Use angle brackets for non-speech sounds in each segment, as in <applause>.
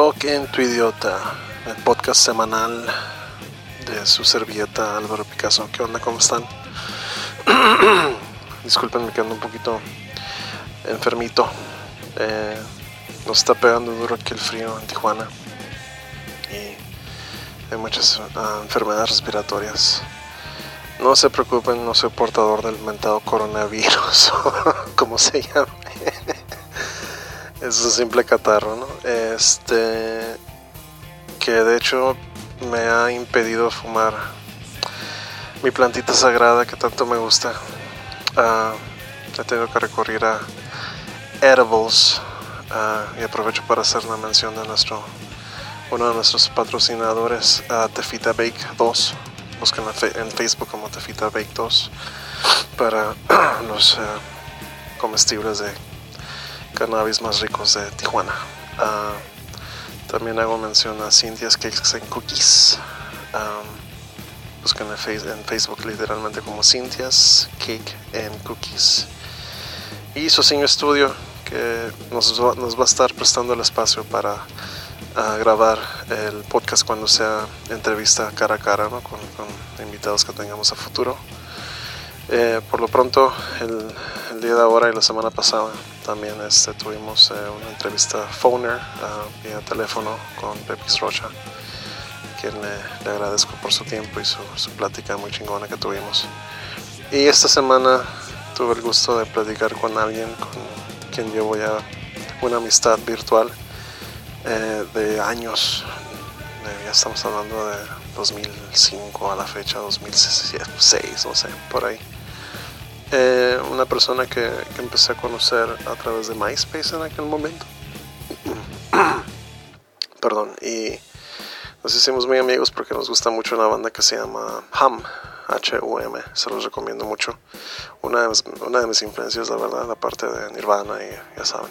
Rock en tu idiota, el podcast semanal de su servilleta Álvaro Picasso. ¿Qué onda? ¿Cómo están? <clears throat> Disculpen, me ando un poquito enfermito. Eh, nos está pegando duro aquí el frío en Tijuana y hay muchas uh, enfermedades respiratorias. No se preocupen, no soy portador del mentado coronavirus, <laughs> como se llama. Es un simple catarro, ¿no? Este. Que de hecho me ha impedido fumar mi plantita sagrada que tanto me gusta. Uh, he tenido que recurrir a edibles uh, y aprovecho para hacer una mención de nuestro uno de nuestros patrocinadores, uh, Tefita Bake 2 busquen en Facebook como Tefita Bake 2 para <clears throat> los eh, comestibles de cannabis más ricos de Tijuana. Ah, también hago mención a Cynthia's Cakes and Cookies. busquen en, Facebook literalmente como Cynthia's Cake and Cookies. Y Socinho Studio, que nos va a estar prestando el espacio para a grabar el podcast cuando sea entrevista cara a cara ¿no? con, invitados que tengamos a futuro. Eh, por lo pronto, el, día de ahora y la semana pasada también este, tuvimos eh, una entrevista phoner uh, vía teléfono con Pepis Rocha, quien le, agradezco por su tiempo y su, su plática muy chingona que tuvimos. Y esta semana tuve el gusto de platicar con alguien con quien llevo ya una amistad virtual eh, de años, eh, ya estamos hablando de 2005 a la fecha, 2006, no sé, por ahí. Eh, una persona que, empecé a conocer a través de MySpace en aquel momento. <clears throat> Perdón, y nos hicimos muy amigos porque nos gusta mucho una banda que se llama Hum, H-U-M, se los recomiendo mucho. Una de, mis, una de mis influencias, la verdad, aparte de Nirvana y ya saben,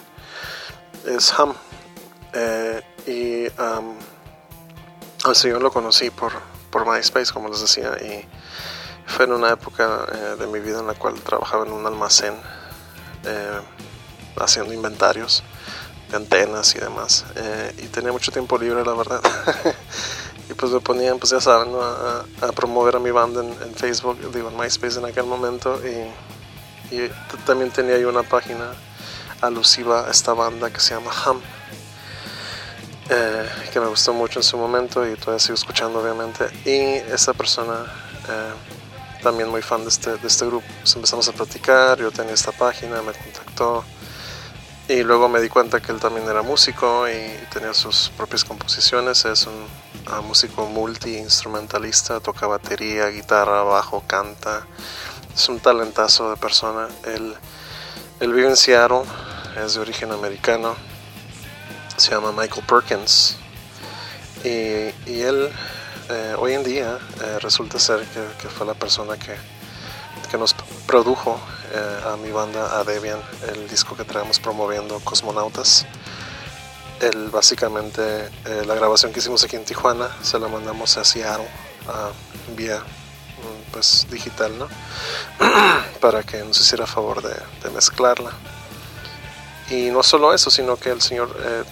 es Hum. Eh, y al señor lo conocí por, por MySpace, como les decía, y fue en una época eh, de mi vida en la cual trabajaba en un almacén eh, haciendo inventarios de antenas y demás. y tenía mucho tiempo libre, la verdad. <laughs> y pues me ponían, pues ya saben, a, promover a mi banda en, Facebook, digo, en MySpace en aquel momento. Y, también tenía yo una página alusiva a esta banda que se llama eh, que me gustó mucho en su momento y todavía sigo escuchando obviamente. Y esta persona, eh, también muy fan de este, de este grupo, empezamos a platicar, yo tenía esta página, me contactó y luego me di cuenta que él también era músico y tenía sus propias composiciones, es un uh, músico multi-instrumentalista, toca batería, guitarra, bajo, canta, es un talentazo de persona. Él, él vive en Seattle, es de origen americano se llama Michael Perkins. Y, él eh, hoy en día eh, resulta ser que, fue la persona que, que nos produjo eh, a mi banda, a Debian, el disco que traemos promoviendo Cosmonautas. Él básicamente, la grabación que hicimos aquí en Tijuana, se la mandamos a Seattle vía mm, pues digital, ¿no? <clears throat> Para que nos hiciera favor de mezclarla. Y no solo eso, sino que el señor eh,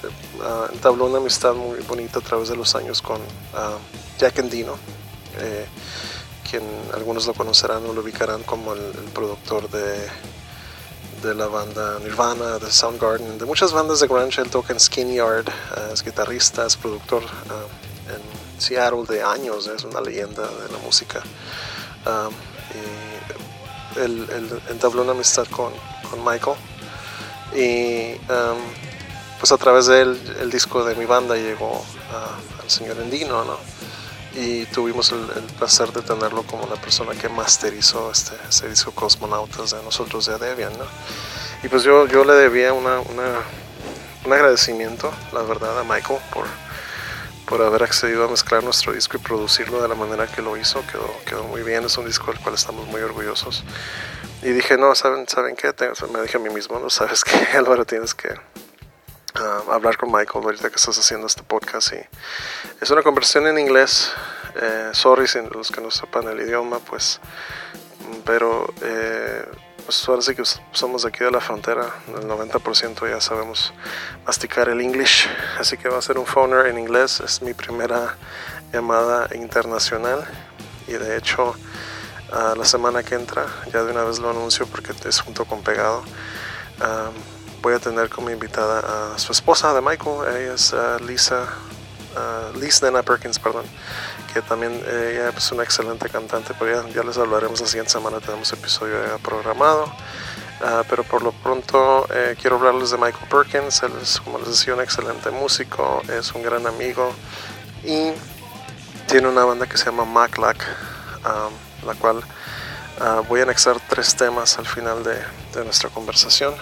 ah, entabló una amistad muy bonita a través de los años con uh, Jack Endino, eh, quien algunos lo conocerán o lo ubicarán como el, productor de, de, la banda Nirvana, de Soundgarden, de muchas bandas de grunge. Él toca en Skinny Yard, eh, es guitarrista, es productor en Seattle de años, es una leyenda de la música. y él, él, entabló una amistad con, con Michael y um, pues a través de él el disco de mi banda llegó al señor Endino, ¿no? Y tuvimos el, placer de tenerlo como la persona que masterizó este, este, disco Cosmonautas de nosotros de Debian, ¿no? Y pues yo, yo le debía una, una, un agradecimiento, la verdad, a Michael por, por haber accedido a mezclar nuestro disco y producirlo de la manera que lo hizo. Quedó, quedó muy bien, es un disco del cual estamos muy orgullosos. Y dije, no, ¿saben, ¿saben qué? me dije a mí mismo, ¿no? ¿Sabes qué, <laughs> Álvaro? Tienes que ah, hablar con Michael ahorita que estás haciendo este podcast. Y es una conversación en inglés. Eh, sorry los que no sepan el idioma, pues. Pero eh, pues ahora sí que somos de aquí de la frontera, el 90% ya sabemos masticar el English, así que va a ser un phoner en inglés, es mi primera llamada internacional y de hecho la semana que entra, ya de una vez lo anuncio porque es junto con pegado, voy a tener como invitada a su esposa de Michael, ella es Lisa, uh, Lisa Perkins, perdón que también ella es una excelente cantante, pero ya, les hablaremos la siguiente semana, tenemos episodio programado. Ah, pero por lo pronto eh, quiero hablarles de Michael Perkins, él es, como les decía, un excelente músico, es un gran amigo y tiene una banda que se llama Maclac, la cual ah, voy a anexar tres temas al final de, de nuestra conversación.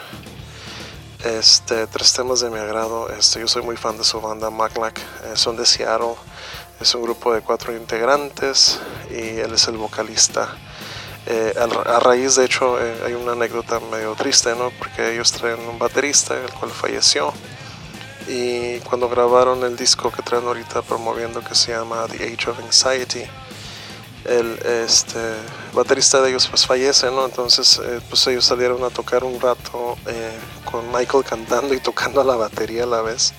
Este, tres temas de mi agrado. Este, yo soy muy fan de su banda Maclac, eh, son de Seattle. Es un grupo de cuatro integrantes y él es el vocalista. Eh, a, raíz, de hecho, eh, hay una anécdota medio triste, ¿no? Porque ellos traen un baterista, el cual falleció. Y cuando grabaron el disco que traen ahorita promoviendo, que se llama The Age of Anxiety, el este, baterista de ellos pues fallece, ¿no? Entonces, eh, pues ellos salieron a tocar un rato con Michael cantando y tocando la batería a la vez.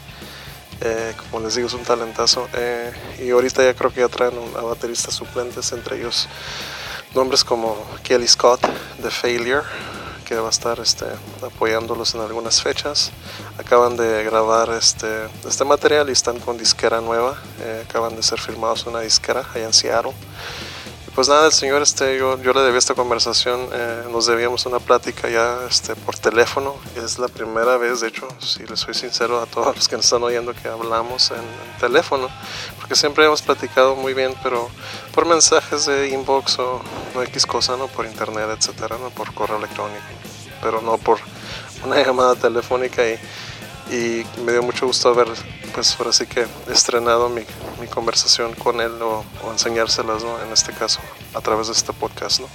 Eh, como les digo, es un talentazo. Eh, y ahorita ya creo que ya traen a bateristas suplentes, entre ellos nombres como Kelly Scott de Failure, que va a estar este, apoyándolos en algunas fechas. Acaban de grabar este, este material y están con disquera nueva. Eh, acaban de ser firmados una disquera allá en Seattle pues nada, el señor, este, yo, yo le debía esta conversación, eh, nos debíamos una plática ya este, por teléfono. Es la primera vez, de hecho, si les soy sincero a todos <laughs> los que nos están oyendo, que hablamos en, teléfono, porque siempre hemos platicado muy bien, pero por mensajes de inbox o, no X cosa, ¿no? Por internet, etcétera, ¿no? Por correo electrónico, pero no por una <laughs> llamada telefónica y y me dio mucho gusto haber, pues ahora sí que estrenado mi, mi conversación con él o, enseñárselas, ¿no? En este caso, a través de este podcast, ¿no?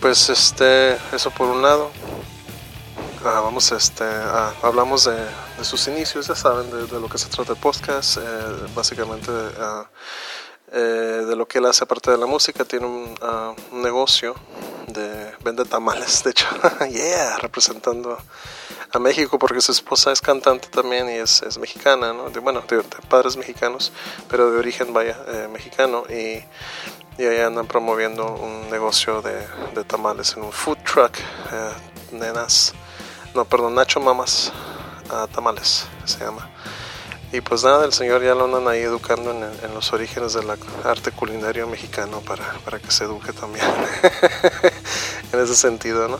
Pues este, eso por un lado. Ah, vamos, este, hablamos de, de, sus inicios, ya saben, de, lo que se trata el podcast, eh, básicamente uh, eh, de lo que él hace aparte de la música, tiene un, ah, negocio de vende tamales, de hecho, <laughs> yeah, representando a México porque su esposa es cantante también y es, es mexicana, ¿no? de, bueno, de, padres mexicanos, pero de origen, vaya, eh, mexicano y, y ahí andan promoviendo un negocio de, de tamales en un food truck, eh, nenas, no, perdón, Nacho Mamas ah, Tamales se llama. Y pues nada, el señor ya lo andan ahí educando en, los orígenes del arte culinario mexicano para, para que se eduque también <laughs> en ese sentido, ¿no?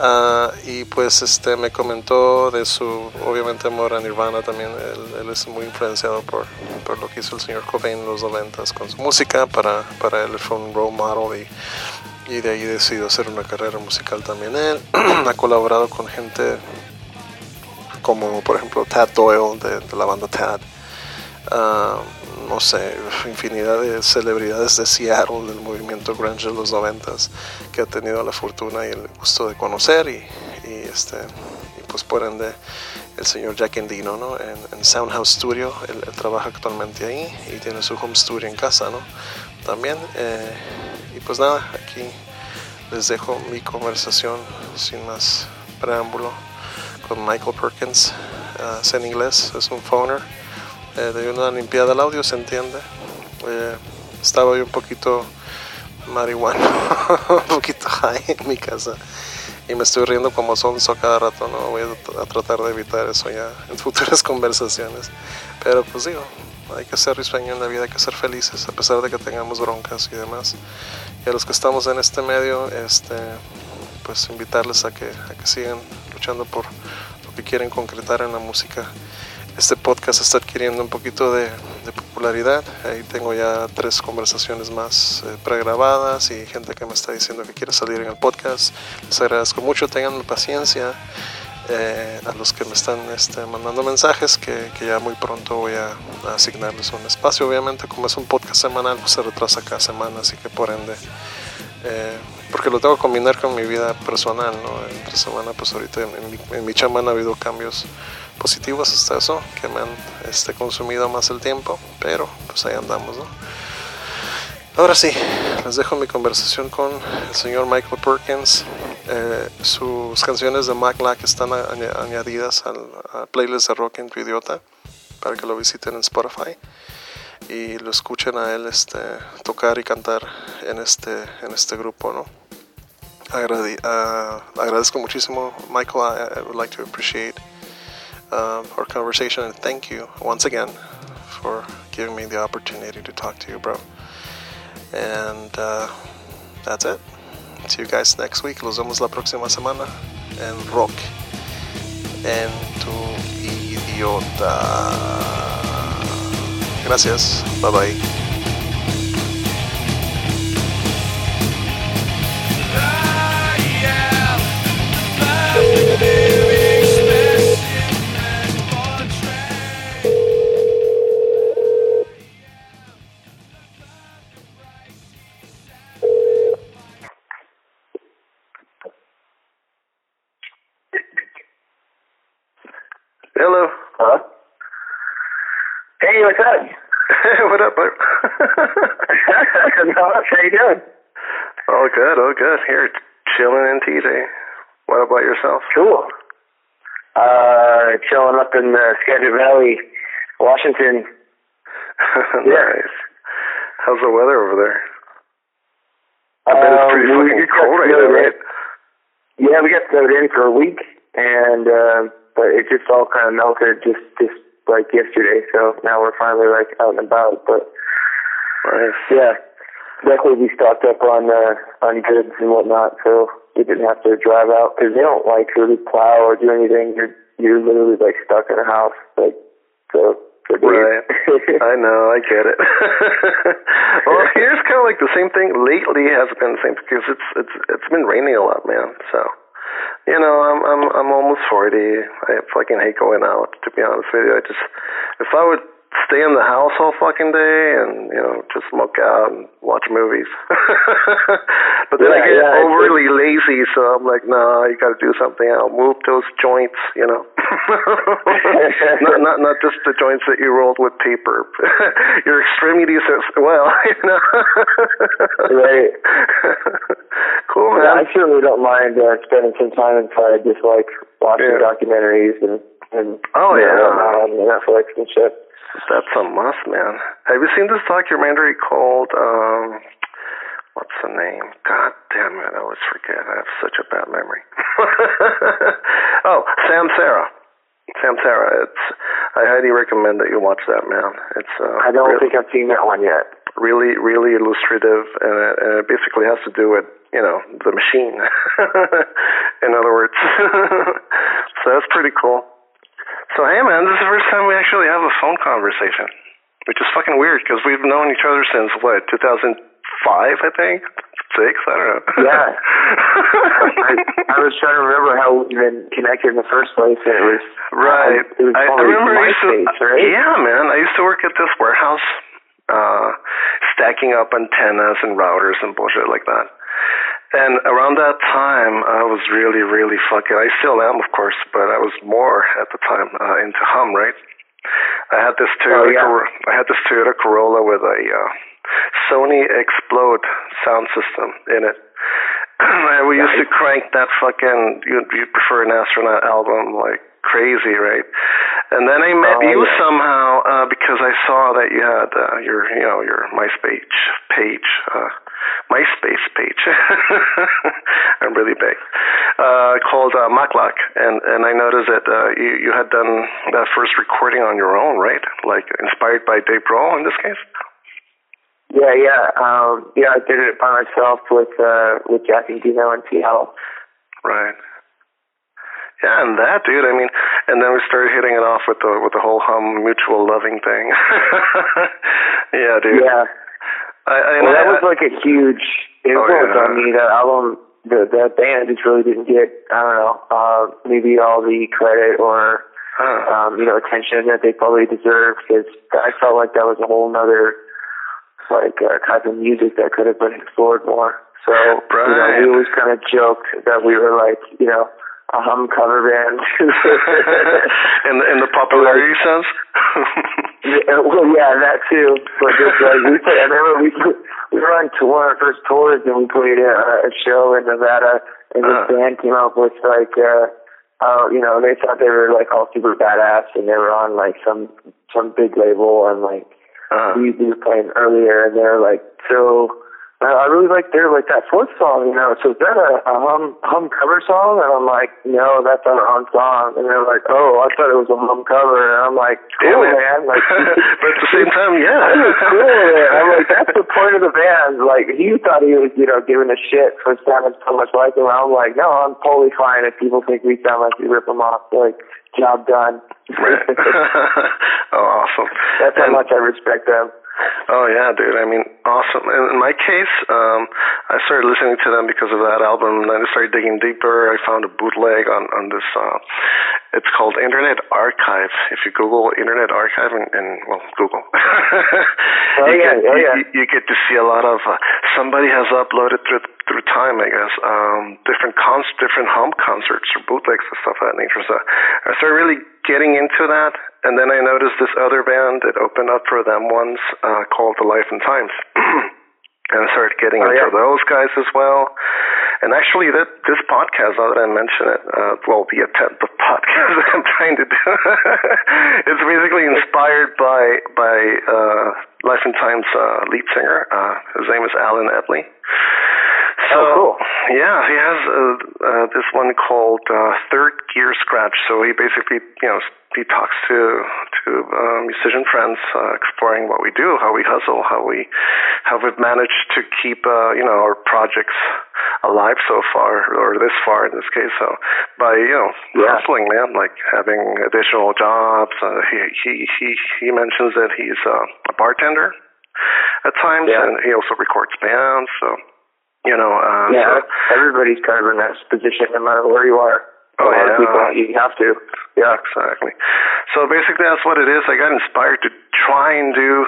Ah, y pues este me comentó de su obviamente amor a Nirvana también. Él, es muy influenciado por, por, lo que hizo el señor Cobain en los noventas con su música. Para, para él fue un role model y, y de ahí decidió hacer una carrera musical también él. <clears throat> Ha colaborado con gente como por ejemplo Tad Doyle de, la banda Tad. Ah, no sé, infinidad de celebridades de Seattle, del movimiento grunge de los noventas, que ha tenido la fortuna y el gusto de conocer y, este, y pues por ende el señor Jack Endino, ¿no? En, Soundhouse Studio, él, trabaja actualmente ahí y tiene su home studio en casa, ¿no? También, eh, y pues nada, aquí les dejo mi conversación sin más preámbulo con Michael Perkins, uh, es en inglés, es un phoner, eh, de una limpiada del audio, se entiende. Estaba yo un poquito marihuana, <laughs> un poquito high en mi casa y me estoy riendo como sonso cada rato, no voy a, tratar de evitar eso ya en <laughs> futuras conversaciones, pero pues digo, hay que ser risueño en la vida, hay que ser felices a pesar de que tengamos broncas y demás. Y a los que estamos en este medio, este, pues invitarles a que, a que sigan luchando por lo que quieren concretar en la música. Este podcast está adquiriendo un poquito de, popularidad. Ahí tengo ya tres conversaciones más eh, pregrabadas y gente que me está diciendo que quiere salir en el podcast. Les agradezco mucho, tengan paciencia. Eh, a los que me están este, mandando mensajes que, que, ya muy pronto voy a, asignarles un espacio. Obviamente, como es un podcast semanal, pues se retrasa cada semana, así que por ende eh, porque lo tengo que combinar con mi vida personal, ¿no? Entre semana, pues ahorita en, mi, en mi chamba han habido cambios positivos hasta eso, que me han este, consumido más el tiempo, pero pues ahí andamos, ¿no? Ahora sí, les dejo mi conversación con el señor Michael Perkins. Eh, sus canciones de Mac Lack están añadidas al playlist de Rock en tu Idiota para que lo visiten en Spotify y lo escuchen a él este, tocar y cantar en este, en este grupo, ¿no? Agrade uh, agradezco muchísimo, Michael. I, I, would like to appreciate um, our conversation and thank you once again for giving me the opportunity to talk to you, bro. And uh, that's it. See you guys next week. Los vemos la próxima semana en Rock en tu idiota. Gracias. Bye bye. Hello. Hello. Hey, what's up? <laughs> what up, bud? <laughs> How you doing? All good, all good. Here, chilling in TJ. What about yourself? Cool. Uh, chilling up in the Skagit Valley, Washington. <laughs> nice. How's the weather over there? I bet it's pretty um, fucking cold right now, right? Yeah, we got snowed in for a week, and uh, but it just all kind of melted just just like yesterday. So now we're finally like out and about. But nice. yeah, luckily we stocked up on uh, on goods and whatnot, so we didn't have to drive out because they don't like really plow or do anything. You're you're literally like stuck in a house, like so. Right. <laughs> I know, I get it. <laughs> well, here's kind of like the same thing. Lately, has been the same because it's it's it's been raining a lot, man. So you know, I'm I'm I'm almost forty. I fucking hate going out. To be honest with you, I just if I would stay in the house all fucking day and you know just smoke out and watch movies. <laughs> but then yeah, I get yeah, overly lazy, so I'm like, no, nah, you got to do something. I'll move those joints, you know. <laughs> not not not just the joints that you rolled with paper. <laughs> Your extremities as well, you know. right. Cool, man. Yeah, I certainly don't mind uh, spending some time inside, just like watching yeah. documentaries and and oh yeah, know, on Netflix and shit. That's a must, man. Have you seen this documentary called um what's the name? God damn it, I always forget. I have such a bad memory. <laughs> oh, Samsara. Sam Sarah. It's I highly recommend that you watch that, man. It's uh I don't really, think I've seen that one yet. Really, really illustrative and it, and it basically has to do with, you know, the machine. <laughs> In other words. <laughs> so that's pretty cool. So hey man, this is the first time we actually have a phone conversation, which is fucking weird because we've known each other since what 2005, I think, six. I don't know. Yeah. <laughs> I, I was trying to remember how we even connected in the first place, and it was right. Uh, it was I, I remember I used to, right? Yeah, man. I used to work at this warehouse, uh, stacking up antennas and routers and bullshit like that. And around that time, I was really, really fucking. I still am, of course, but I was more at the time uh, into hum, right? I had this Toyota. Oh, yeah. Cor- I had this Toyota Corolla with a uh, Sony Xplod sound system in it. <clears throat> and we used to crank that fucking. You you prefer an astronaut album like crazy, right? And then I met oh, you yeah. somehow uh, because I saw that you had uh, your you know your MySpace page. Uh, MySpace page. <laughs> I'm really big. Uh, called uh, Maklak, and and I noticed that uh, you you had done that first recording on your own, right? Like inspired by Dave Grohl in this case. Yeah, yeah, um, yeah. I did it by myself with uh, with Jack Endino and Seattle. Right. Yeah, and that, dude. I mean, and then we started hitting it off with the with the whole hum mutual loving thing. <laughs> yeah, dude. Yeah. I, I, well, that I, was like a huge influence oh, yeah. on me. That album, the that band just really didn't get, I don't know, uh, maybe all the credit or huh. um, you know attention that they probably deserved. Because I felt like that was a whole nother like uh, type of music that could have been explored more. So right. you know, we always kind of joked that we were like, you know, a hum cover band. <laughs> in the in the popularity sense. <laughs> Yeah, well, yeah, that too. But just like we played, I remember we we were on tour, our first tours and we played a, a show in Nevada, and this uh. band came up with like. uh uh, you know, they thought they were like all super badass and they were on like some some big label and like uh-huh. we, we were playing earlier and they're like so Uh, I really like their like that fourth song, you know. So is that a, a hum hum cover song? And I'm like, no, that's our own song. And they're like, oh, I thought it was a hum cover. And I'm like, cool, yeah, man. Like, <laughs> but at the same <laughs> time, yeah, that cool. Man. I'm like, that's the <laughs> point of the band. Like, he thought he was, you know, giving a shit for sounding so much like him. I'm like, no, I'm totally fine if people think we sound like we rip them off. Like, job done. oh, awesome. That's how much I respect them. Oh yeah, dude. I mean, awesome. In my case, um, I started listening to them because of that album, and then I started digging deeper. I found a bootleg on on this. Uh, it's called Internet Archive. If you Google Internet Archive and, and well, Google, <laughs> oh, you, yeah, get, oh, yeah. You, you, get to see a lot of. Uh, somebody has uploaded through through time, I guess, um, different cons, different home concerts or bootlegs and stuff of that nature. So I started really getting into that, and then I noticed this other band that opened up for them once uh, called The Life and Times. <clears throat> and I started getting oh, into yeah. those guys as well. And actually, that this podcast, now that I mention it, uh, well, the attempt of podcast <laughs> that I'm trying to do, <laughs> it's basically inspired by by uh, Life and Times uh, lead singer. Uh, his name is Alan Epley. So, oh, cool. Yeah, he has uh, uh, this one called uh, Third Gear Scratch. So he basically, you know, he talks to to uh, musician friends, uh, exploring what we do, how we hustle, how we how we've managed to keep uh, you know our projects alive so far, or this far in this case. So by you know yeah. hustling, man, like having additional jobs. Uh, he he he he mentions that he's uh, a bartender at times, yeah. and he also records bands. So you know, uh, yeah, so, everybody's kind of in that position, no matter where you are. Oh, a lot yeah. of people, you have to. Yeah, exactly. So basically, that's what it is. I got inspired to try and do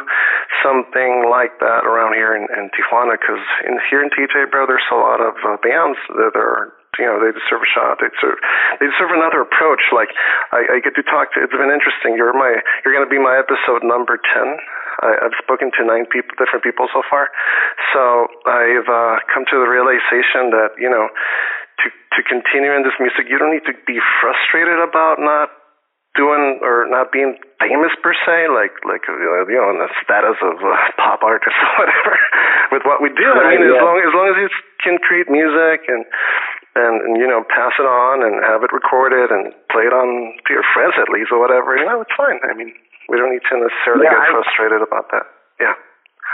something like that around here in, in Tijuana because in here in TJ, bro, there's a lot of uh, bands that are you know, they deserve a shot. They deserve they deserve another approach. Like I, I get to talk to. It's been interesting. You're my you're going to be my episode number ten. I, I've spoken to nine people, different people so far. So I've uh, come to the realization that you know, to continue in this music, you don't need to be frustrated about not doing or not being famous per se, like like you know, in the status of a pop artist or <laughs> whatever. With what we do, I mean, yeah. as long as long as you can create music and and, and you know pass it on and have it recorded and play it on to your friends at least or whatever, you know, it's fine. I mean, we don't need to necessarily yeah, get I, frustrated about that. Yeah.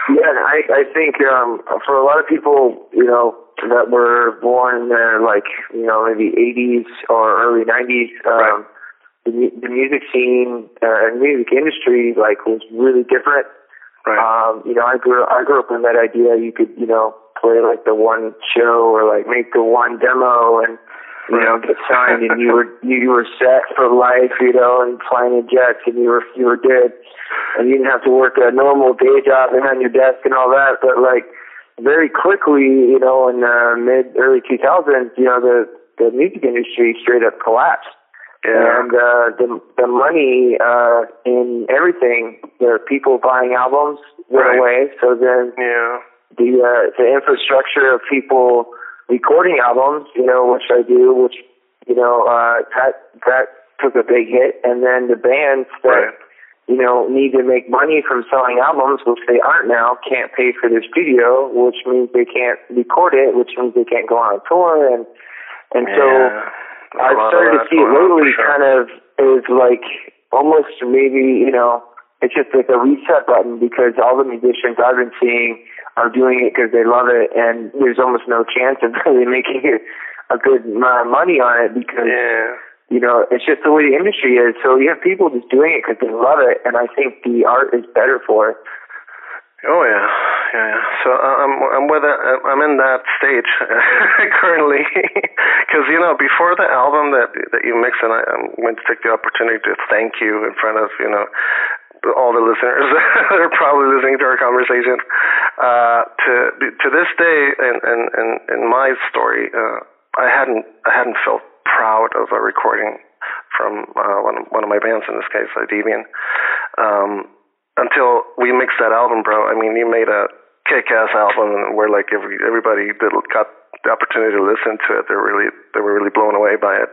Yeah, I I think um for a lot of people, you know, that were born in the like you know maybe 80s or early 90s, um, right. the the music scene uh, and music industry like was really different. Right. Um, you know, I grew I grew up in that idea you could you know play like the one show or like make the one demo and you know get signed and you were you were set for life you know and flying in jets and you were you were good and you didn't have to work a normal day job and on your desk and all that but like very quickly you know in the mid early 2000s you know the the music industry straight up collapsed Yeah. and uh the the money uh in everything the people buying albums went Right. away so then Yeah. the uh the infrastructure of people recording albums you know which I do which you know uh that that took a big hit and then the bands that Right. You know need to make money from selling albums which they aren't now can't pay for their studio which means they can't record it which means they can't go on a tour and and so Yeah. A I've started to see it going on, for lately sure. kind of is like almost maybe, you know, it's just like a reset button because all the musicians I've been seeing are doing it because they love it and there's almost no chance of <laughs> really making a good amount of money on it because, Yeah. You know, it's just the way the industry is. So you have people just doing it because they love it and I think the art is better for it. Oh yeah, yeah. yeah. So uh, I'm I'm with it. I'm in that stage <laughs> currently, <laughs> because you know before the album that that you mixed, and I, I'm going to take the opportunity to thank you in front of you know all the listeners <laughs> that are probably listening to our conversation. Uh, to to this day, in in in, in my story, uh, I hadn't I hadn't felt proud of a recording from uh, one of, one of my bands in this case, uh, Deviant. Um, until we mixed that album, bro. I mean, you made a kick-ass album where like every everybody that got the opportunity to listen to it, they were really they were really blown away by it.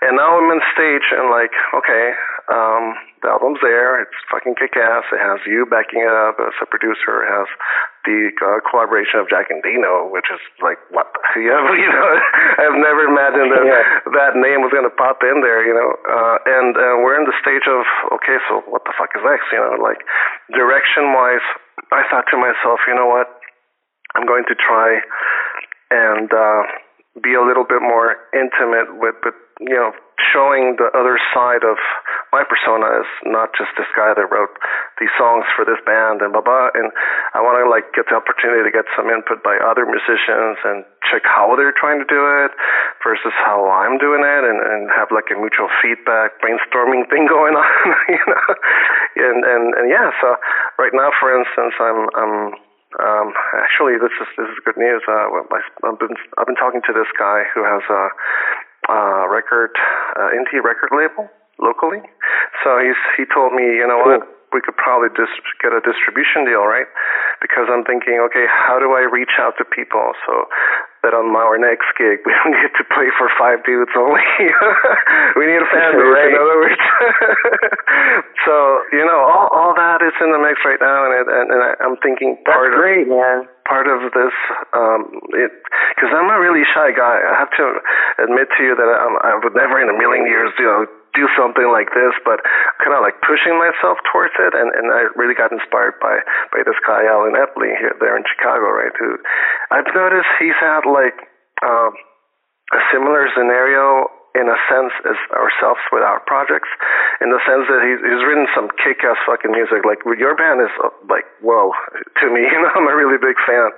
And now I'm on stage and like, okay, um, the album's there. It's fucking kick-ass. It has you backing it up as a producer. It has the uh, collaboration of Jack Endino, which is like what you <laughs> have. You know, I've never imagined that yeah. that name was gonna pop in there. You know, uh, and uh, we're in the stage of okay, so what the fuck is next? You know, like direction-wise, I thought to myself, you know what? I'm going to try and uh, be a little bit more intimate with, with you know, showing the other side of my persona is not just this guy that wrote these songs for this band and blah blah. And I want to like get the opportunity to get some input by other musicians and check how they're trying to do it versus how I'm doing it, and, and have like a mutual feedback brainstorming thing <laughs> going on, <laughs> you know. And and and yeah, so right now, for instance, I'm I'm um, actually, this is this is good news. Uh, I've been I've been talking to this guy who has a uh, record, uh, indie record label locally. So he's he told me, you know what, we could probably just get a distribution deal, right? Because I'm thinking, okay, how do I reach out to people so that on our next gig <laughs> we don't get to play for five dudes only. <laughs> we need a fan base, right. in other words. <laughs> so you know, all all that is in the mix right now, and it, and, and I, I'm thinking part That's great, of, man part of this um it because i'm a really shy guy i have to admit to you that I'm, i would never in a million years you know do something like this but kind of like pushing myself towards it and and i really got inspired by by this guy alan epley here there in chicago right who i've noticed he's had like um a similar scenario in a sense as ourselves with our projects, in the sense that he's, he's written some kick-ass fucking music. Like your band is like whoa <laughs> to me. You know, I'm a really big fan.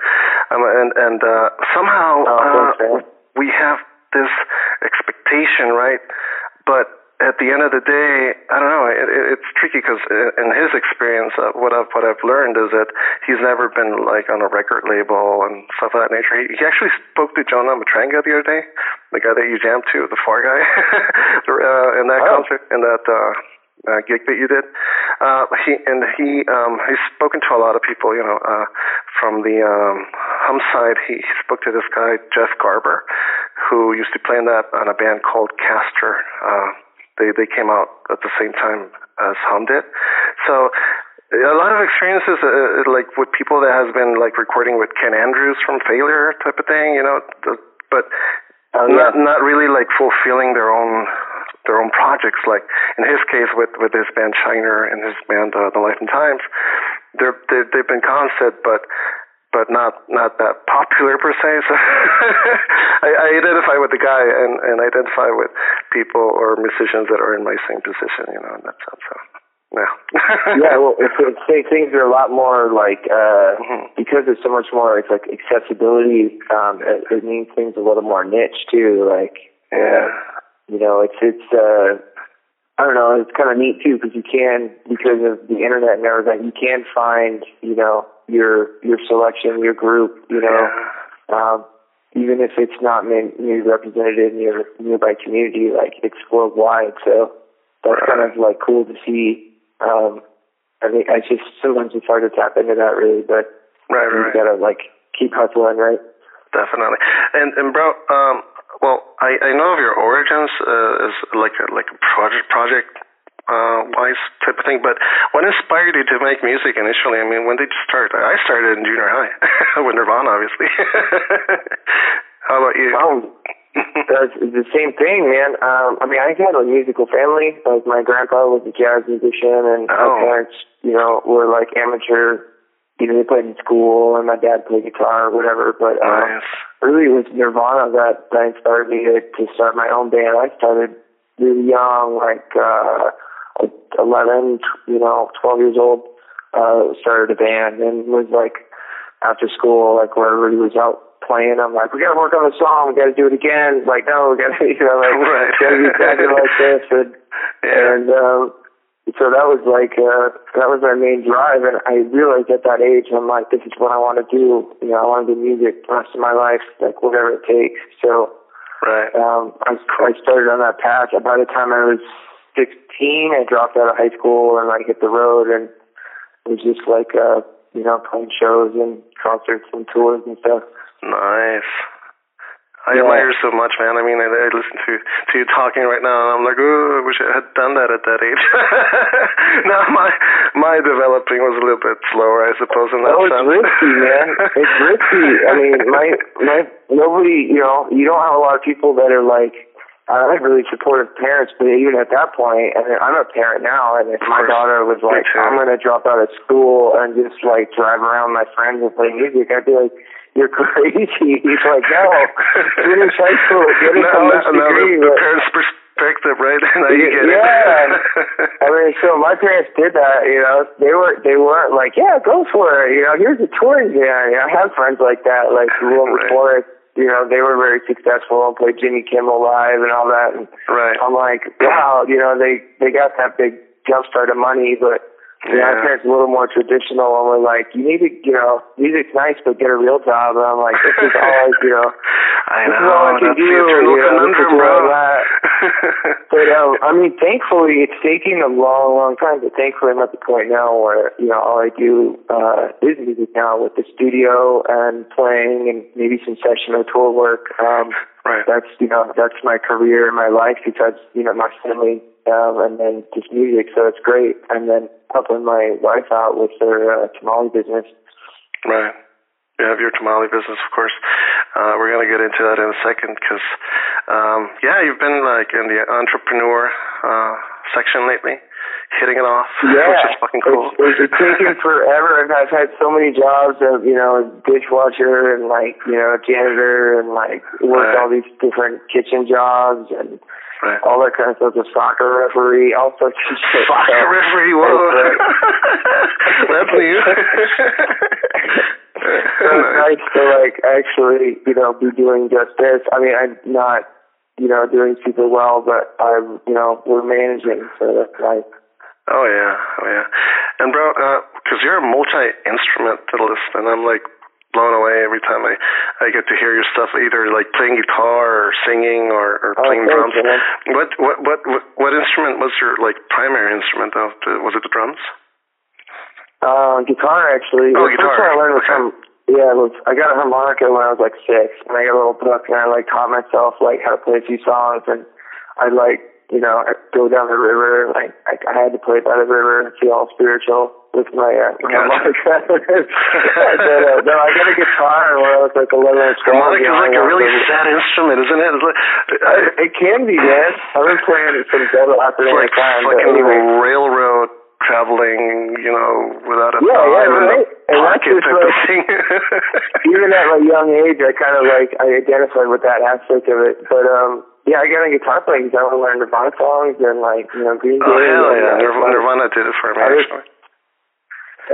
Um, and and uh, somehow oh, uh, we have this expectation, right? But at the end of the day, I don't know. It, it, it's tricky because in his experience, uh, what I've what I've learned is that he's never been like on a record label and stuff of that nature. He, he actually spoke to Jonah Matranga the other day, the guy that you jammed to, the Far guy, <laughs> uh, in that oh. concert, in that. Uh, uh, gig that you did. Uh, he and he um, he's spoken to a lot of people. You know, uh, from the um, hum side, he, he spoke to this guy Jeff Garber, who used to play in that on a band called Castor. Uh, they they came out at the same time as Hum did. So a lot of experiences uh, like with people that has been like recording with Ken Andrews from Failure type of thing, you know, but uh, not not really like fulfilling their own their own projects. Like in his case with with his band Shiner and his band uh, The Life and Times, they're, they're they've been concept, but but not not that popular per se. So <laughs> I, I identify with the guy and and identify with people or musicians that are in my same position, you know, in that sense. So. Yeah. <laughs> yeah, well, it's, it's, say things are a lot more like uh mm-hmm. because there's so much more. It's like accessibility. Um, it, it means things a little more niche too. Like, yeah, you know, it's it's. uh I don't know. It's kind of neat too because you can because of the internet and everything. You can find you know your your selection, your group, you know, um, even if it's not maybe represented in your nearby community, like it's worldwide. So that's right. kind of like cool to see. Um, I think I just sometimes it's hard to tap into that really, but right, right, you gotta like keep hustling, right? Definitely. And and bro, um, well, I I know of your origins uh, as like a like a project project uh, wise type of thing. But what inspired you to make music initially? I mean, when did you start? I started in junior high <laughs> with Nirvana, obviously. <laughs> How about you? Um, that's the same thing, man. Um, I mean, I had a musical family. Like my grandpa was a jazz musician, and oh. my parents, you know, were like amateur. You know, they played in school, and my dad played guitar or whatever. But um, nice. Really, it was Nirvana that that inspired me to, to start my own band. I started really young, like uh 11, you know, 12 years old, uh, started a band and was like after school, like where everybody was out playing, I'm like, we gotta work on the song, we gotta do it again. Like, no, we gotta, <laughs> you know, like, <laughs> right. gotta be exactly like this. And, <laughs> yeah. and, um, so that was like, uh, that was my main drive. And I realized at that age, I'm like, this is what I want to do. You know, I want to do music the rest of my life, like whatever it takes. So, right. um, I, I started on that path. And By the time I was 16, I dropped out of high school and I hit the road and was just like uh, you know playing shows and concerts and tours and stuff. Nice. I yeah. admire you so much, man. I mean, I, I listen to to you talking right now, and I'm like, oh, I wish I had done that at that age. <laughs> now my my developing was a little bit slower, I suppose. In that oh, it's sense. risky, man. It's risky. I mean, <laughs> my my nobody, you know, you don't have a lot of people that are like. I have really supportive parents, but even at that point, and I'm a parent now, and if my daughter was like, "I'm going to drop out of school and just like drive around with my friends and play music," I'd be like, you're <laughs> crazy. He's like, no, finish high school, get a no, college no, degree. No, the, the parents' perspective, right? <laughs> now you get yeah. it. I mean, so my parents did that. You know, they were they weren't like, yeah, go for it. You know, here's a tour. Yeah, I have friends like that, like <laughs> went right. before it. You know, they were very successful and played Jimmy Kimmel live and all that. And right. I'm like, <clears throat> wow, you know, they they got that big jump start of money, but yeah. My parents a little more traditional and were like, you need to, you know, music's nice, but get a real job. And I'm like, this is <laughs> all I, you know, I this know, is all I can do. You know. That. but, um, I mean, thankfully, it's taking a long, long time, but thankfully I'm at the point now where, you know, all I do, uh, is music now with the studio and playing and maybe some session or tour work. Um, <laughs> right. That's, you know, that's my career and my life because, you know, my family um, and then just music, so it's great. And then helping my wife out with her uh, tamale business. Right. You have your tamale business, of course. Uh, we're going to get into that in a second because, um, yeah, you've been like in the entrepreneur uh, section lately, hitting it off, <laughs> yeah, which is fucking cool. It's, it's taken <laughs> forever. I've had so many jobs of, you know, dishwasher and like, you know, janitor and like worked right. all these different kitchen jobs and right. all that kind of stuff. The soccer referee, all sorts of <laughs> shit. Soccer so, referee, whoa. That's <laughs> new. <laughs> so it's nice to like actually, you know, be doing just this. I mean, I'm not, you know, doing super well, but I'm, you know, we're managing, so that's nice. Oh yeah, oh yeah. And bro, because uh, you're a multi instrumentalist, and I'm like blown away every time I I get to hear your stuff, either like playing guitar or singing or, or oh, playing drums. You, what, what what what what instrument was your like primary instrument? Though was it the drums? Uh, guitar actually. Oh, the guitar. First I learned was okay. from yeah, it was, I got a harmonica when I was like six, and I got a little book, and I like taught myself like how to play a few songs, and I like you know, I go down the river. Like I, I had to play by the river and feel all spiritual with my uh, my harmonica. <laughs> then, uh, no, I got a guitar when I was like 11 or 12. Harmonica is like a really sad instrument, isn't it? Like, I, it can be, man. <laughs> I've been playing it since after it's like time. fucking anyway. railroad traveling, you know, without a yeah, yeah, right. and that's just like, even at <laughs> my young age, I kind of like I identified with that aspect of it. But um, yeah, I got a guitar playing because I want to learn Nirvana songs and like you know Green Day. Oh hell yeah, and, Nirvana, Nirvana did it for me actually.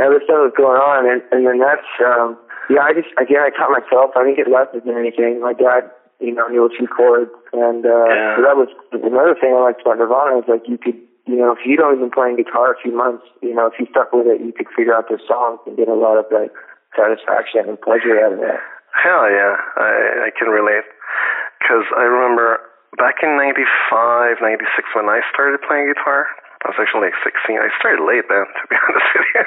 Other stuff was going on, and and then that's um yeah. I just again I taught myself. I didn't get lessons in anything. My dad, you know, knew a few chords, and uh, yeah. so that was another thing I liked about Nirvana is like you could you know if you don't even playing guitar a few months, you know if you stuck with it, you could figure out their songs and get a lot of like satisfaction and pleasure out of that. Hell yeah, I I can relate because I remember back in 95, 96 when I started playing guitar, I was actually like 16. I started late then, <laughs> to be honest with you.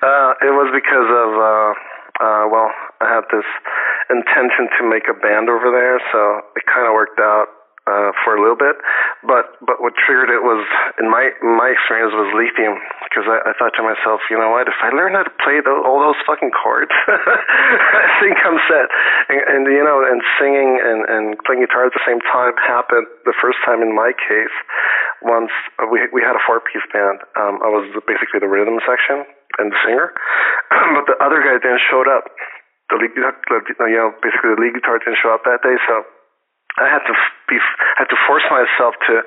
Uh, it was because of, uh, uh, well, I had this intention to make a band over there, so it kind of worked out uh, for a little bit. But but what triggered it was, in my my experience, was lithium. Because I, I thought to myself, you know what? If I learn how to play all those fucking chords, <laughs> I think I'm set. And, and you know, and singing and and playing guitar at the same time happened the first time in my case. Once uh, we we had a four piece band. Um, I was basically the rhythm section and the singer, <clears throat> but the other guy didn't showed up. The lead, you know, basically the lead guitar didn't show up that day, so I had to be had to force myself to,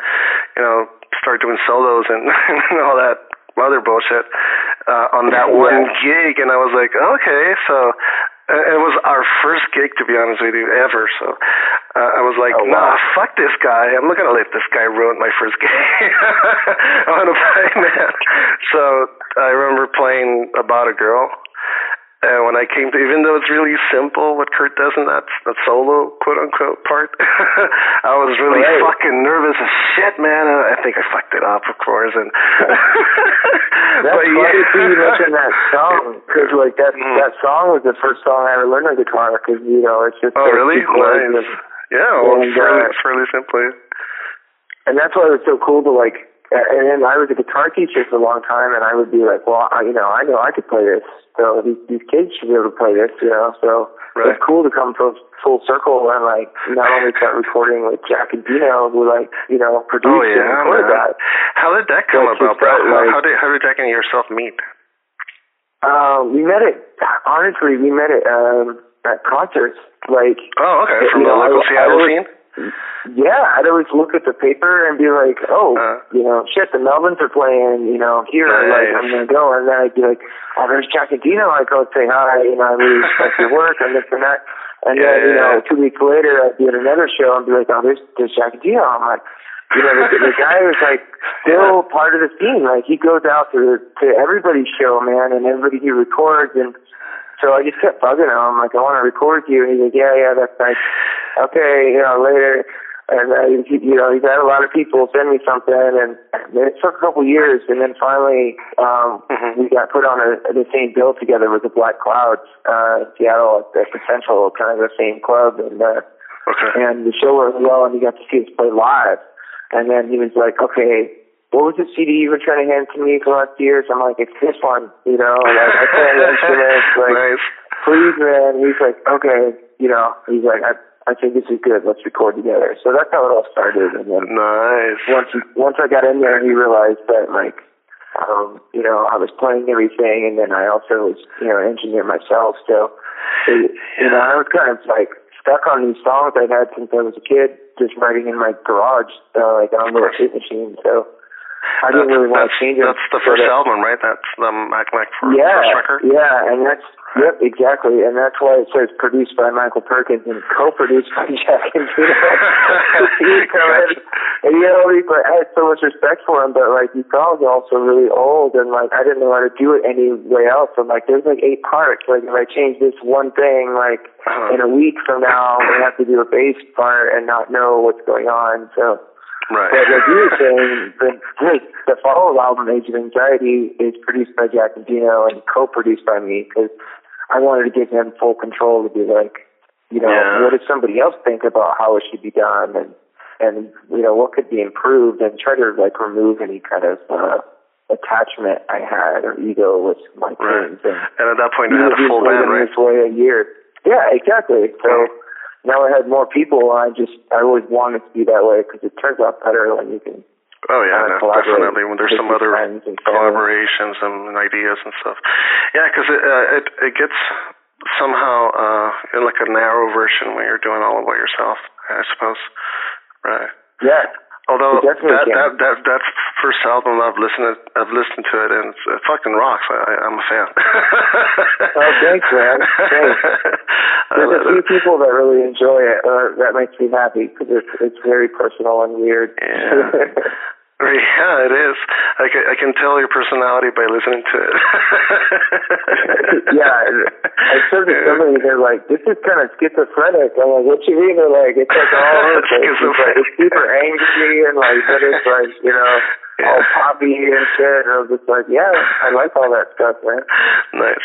you know, start doing solos and, <laughs> and all that other bullshit uh, on that one gig, and I was like, okay, so it was our first gig to be honest with you ever. So uh, I was like, oh, nah, fuck this guy. I'm not gonna let this guy ruin my first gig. <laughs> Want to play, man. So I remember playing About a Girl And when I came to, even though it's really simple what Kurt does in that that solo quote unquote part, <laughs> I was really right. fucking nervous as shit, man. And I think I fucked it up, of course. And <laughs> that's <laughs> but, funny yeah. You mentioned that song because like that mm. that song was the first song I ever learned on guitar because you know it's just oh really nice. And, yeah, well, and, fairly, uh, fairly simply. And that's why it was so cool to like and then I was a guitar teacher for a long time, and I would be like, well, I, you know, I know I could play this, so these, these kids should be able to play this, you know. So right. it's cool to come full, full circle and like not only start recording with Jack Endino, who like you know produced oh, yeah, and recorded man. that. How did that come about, bro? Like, how did how did Jack and yourself meet? Um, we met it. Honestly, we met it um, at concerts. Like, oh, okay, from the know, local Seattle scene yeah, I'd always look at the paper and be like, oh, uh, you know, shit, the Melvins are playing, you know, here, nice. like, I'm gonna go, and then I'd be like, oh, there's Jack Endino. I'd go say hi, you know, I really respect your <laughs> work and this and that. And yeah, then, you know, two weeks later, I'd be at another show and be like, oh, there's, there's Jack Endino. I'm like, you know, the, the guy was like still <laughs> part of the scene. Like he goes out to to everybody's show, man, and everybody he records and so I just kept bugging him. I'm like, I want to record you. And he's like, yeah, yeah, that's nice. Okay, you know, later. And, uh, he, you know, he's had a lot of people send me something. And it took a couple years. And then finally, um, mm-hmm. we got put on a, the same bill together with the Black Clouds, uh, Seattle at the Potential, kind of the same club. And, uh, okay. and the show went well and he got to see us play live. And then he was like, okay, what was the CD you were trying to hand to me for last years? I'm like, it's this one, you know, like I play an instrument, <laughs> like, nice. please, man. He's like, okay, you know, he's like, I, I think this is good. Let's record together. So that's how it all started. And then nice. Once once I got in there, he realized that like, um, you know, I was playing everything, and then I also was, you know, engineer myself. So, so you know, I was kind of like stuck on these songs I'd had since I was a kid, just writing in my garage, uh, like on a little tape machine. So I didn't really want to change it. That's the first album, right? That's the Mac Mac yeah, first record. Yeah, and that's yep, exactly, and that's why it says produced by Michael Perkins and co-produced by <laughs> Jack and <laughs> and you know, like, I had so much respect for him, but like songs are also really old, and like I didn't know how to do it any way else. I'm like, there's like eight parts. Like if I change this one thing, like uh-huh. in a week from now, I have to do a bass part and not know what's going on. So. Right. But like you were saying, the, the follow up album, Age of Anxiety, is produced by Jack Endino and co-produced by me because I wanted to give him full control to be like, you know, yeah. what does somebody else think about how it should be done and, and, you know, what could be improved and try to like remove any kind of, uh, attachment I had or ego with my right. tunes. And, and at that point, you had a full band, right? This way a year. Yeah, exactly. So, now I had more people. I just I always wanted to be that way because it turns out better when you can. Oh yeah, no, definitely. When there's some other and collaborations and ideas and stuff. Yeah, because it, uh, it it gets somehow uh in like a narrow version when you're doing all of it yourself. I suppose. Right. Yeah. Although that, that that that's first album I've listened to, I've listened to it and it fucking rocks. I, I'm a fan. oh, thanks, man. Thanks. <laughs> There's a few people that really enjoy it. Uh, that makes me happy because it's it's very personal and weird. Yeah. <laughs> <laughs> Yeah, it is. I can, I can tell your personality by listening to it. <laughs> yeah, I said to somebody, they're like, "This is kind of schizophrenic." I'm like, "What you mean?" They're like, "It's like all <laughs> over the place. It's, like, it's super angry and like, but it's like, you know." Yeah. all poppy and shit. And I was just like, yeah, I like all that stuff, man. Nice.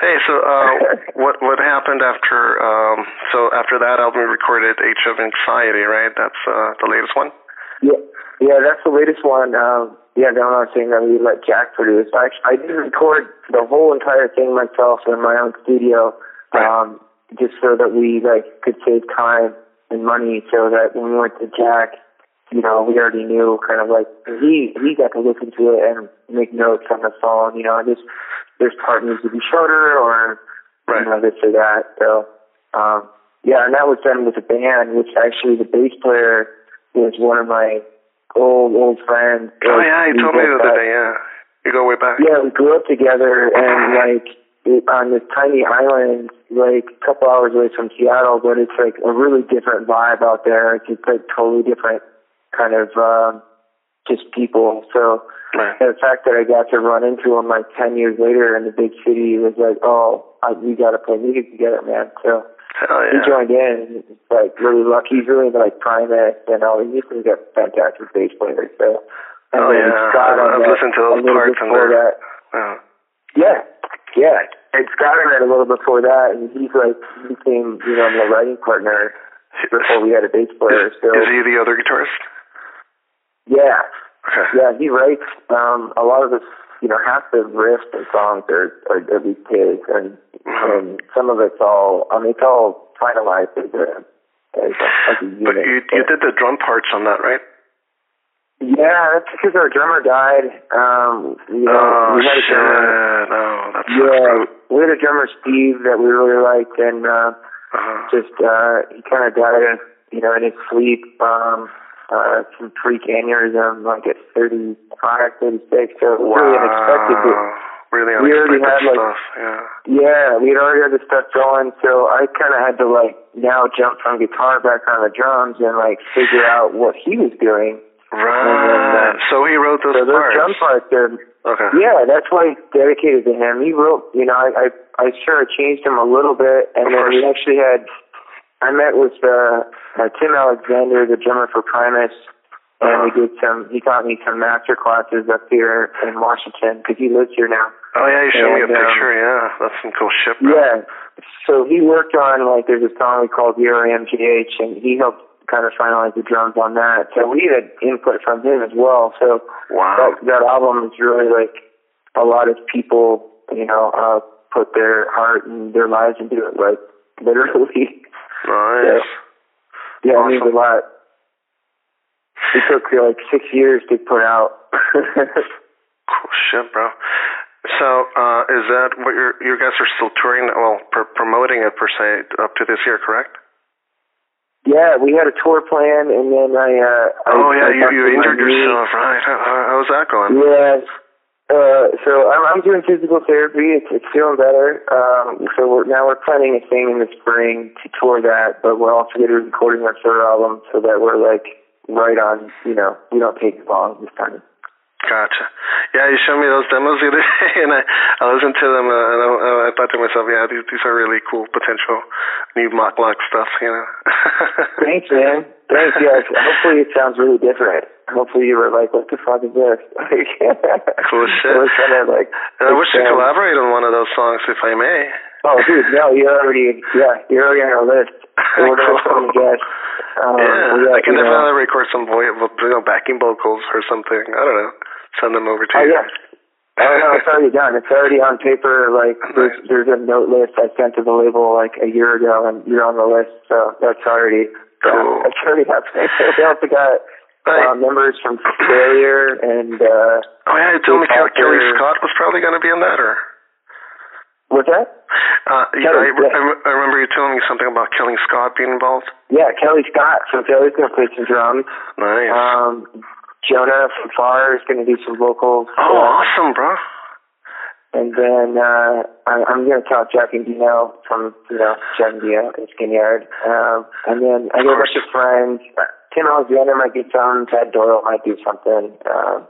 Hey, so uh, what what happened after? Um, so after that album, you recorded "Age of Anxiety," right? That's uh, the latest one. Yeah. Yeah, that's the latest one. Um, yeah, the one I was saying that we let Jack produce. I, I did record the whole entire thing myself in my own studio, right. um, just so that we like could save time and money. So that when we went to Jack, you know, we already knew kind of like he he got to listen to it and make notes on the phone. You know, just this part needs to be shorter or right. you know this or that. So um, yeah, and that was done with a band, which actually the bass player was one of my old old friend. Oh yeah, you told me the other day. Yeah, you go way back. Yeah, we grew up together, and like on this tiny island, like a couple hours away from Seattle, but it's like a really different vibe out there. It's just like totally different kind of um, just people. So Right. the fact that I got to run into him like ten years later in the big city was like, oh, I, we got to play music together, man. So Hell he joined in. Like really lucky. He's really like Primus and all. He's just got fantastic bass players. So. And Oh, yeah. Scott I've that, listened to those parts and that. Yeah. Yeah, yeah. And Scott I met a little before that, and he's like he became you know my writing partner before we had a bass player. So Is he the other guitarist? yeah, Okay. yeah, he writes um a lot of the you know half the riffs and songs are are at least his, and and some of it's all I mean it's all finalized as a as a, as a unit. But you you did the drum parts on that, right? Yeah, that's because our drummer died. Um, you know, oh we had a shit! drummer. No, that sucks, Yeah, we had a drummer Steve that we really liked, and uh, Uh-huh. just uh, he kind of died, in, you know, in his sleep. Um, uh, some freak aneurysm, like at 35, 36. So it was really unexpected. But Wow. Really we already unexpected had, like- stuff. Yeah. yeah, we had already had the stuff going, so I kind of had to like now jump from guitar back on the drums and like figure out what he was doing. Right. uh, so he wrote those so those parts. drum parts are Okay. Yeah, that's why it's dedicated to him. He wrote, you know, I, I, I sure changed him a little bit, and Of then we actually had, I met with uh, uh, Tim Alexander, the drummer for Primus, and we did some. He taught me some master classes up here in Washington because he lives here now. Oh yeah, you showed me a And, um, picture. yeah, that's some cool shit, bro. Yeah. So he worked on like there's a song we called URMGH, and he helped kind of finalize the drums on that. So we had input from him as well. So Wow. that that album is really like a lot of people, you know, uh put their heart and their lives into it, like <laughs> literally. Nice. Yeah, it means a lot. It took you like six years to put out. <laughs> Cool shit, bro. So, uh, is that what your you guys are still touring? Well, pr- promoting it per se up to this year, correct? yeah, we had a tour plan, and then I. uh I, oh yeah, I you you injured yourself, right? How, how- how's that going? Yes. Uh, so I'm, I'm doing physical therapy. It's, it's feeling better. Um, so we're, now we're planning a thing in the spring to tour that, but we're also going to be recording our third album so that we're like right on. You know, we don't take long this time. Gotcha. Yeah, you showed me those demos the other day, and I I listened to them, uh, and I, I thought to myself, yeah, these these are really cool potential new Maklak stuff, you know. <laughs> Thanks, man. Thanks. Yes. Hopefully it sounds really different. Hopefully you were like, what the fuck is this? <laughs> Cool shit. <laughs> We're trying to like. And I wish to collaborate on one of those songs, if I may. Oh, dude, no, you're already, yeah, you're already on our list. We're Cool. guest. Um, yeah, I can you know- definitely record some voice, you know, backing vocals or something. I don't know. Send them over to Oh you. yeah. Oh no, it's already done. It's already on paper. Like there's there's a note list I sent to the label like a year ago, and you're on the list. So that's already Cool. yeah, that's already happening. <laughs> we also got Right. uh, members from Failure and uh, Oh yeah, you told me Kellii Scott was probably going to be in that, or what's that? uh, yeah, I, yeah. I, I remember you telling me something about Kellii Scott being involved. Yeah, Kellii Scott from Failure is gonna play some drums. Nice. Um, Jonah from Far is gonna do some vocals. oh, Uh, awesome, bro. And then uh, I, I'm going to talk Jack Endino from, you know, Jack Endino and Skin Yard. Um, and then I got a bunch of friends. Uh, Tim Alexander might do some. Tad Doyle might do something. Um,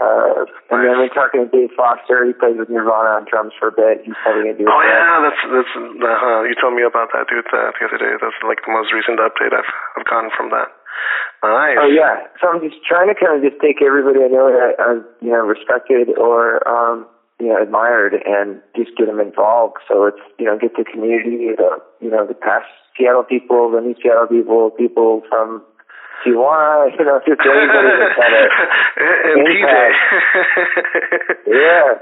uh, and then we're talking to Dave Foster. He plays with Nirvana on drums for a bit. He's probably going to do Oh yeah, that's that's uh, you told me about that dude uh, the other day. That's like the most recent update I've I've gotten from that. Nice. Oh yeah. So I'm just trying to kind of just take everybody I know that I've you know respected or um you know admired and just get them involved. So it's you know get the community, the you know the past Seattle people, the new Seattle people, people from Tijuana, you know just anybody that's had a and TJ. <laughs> yeah.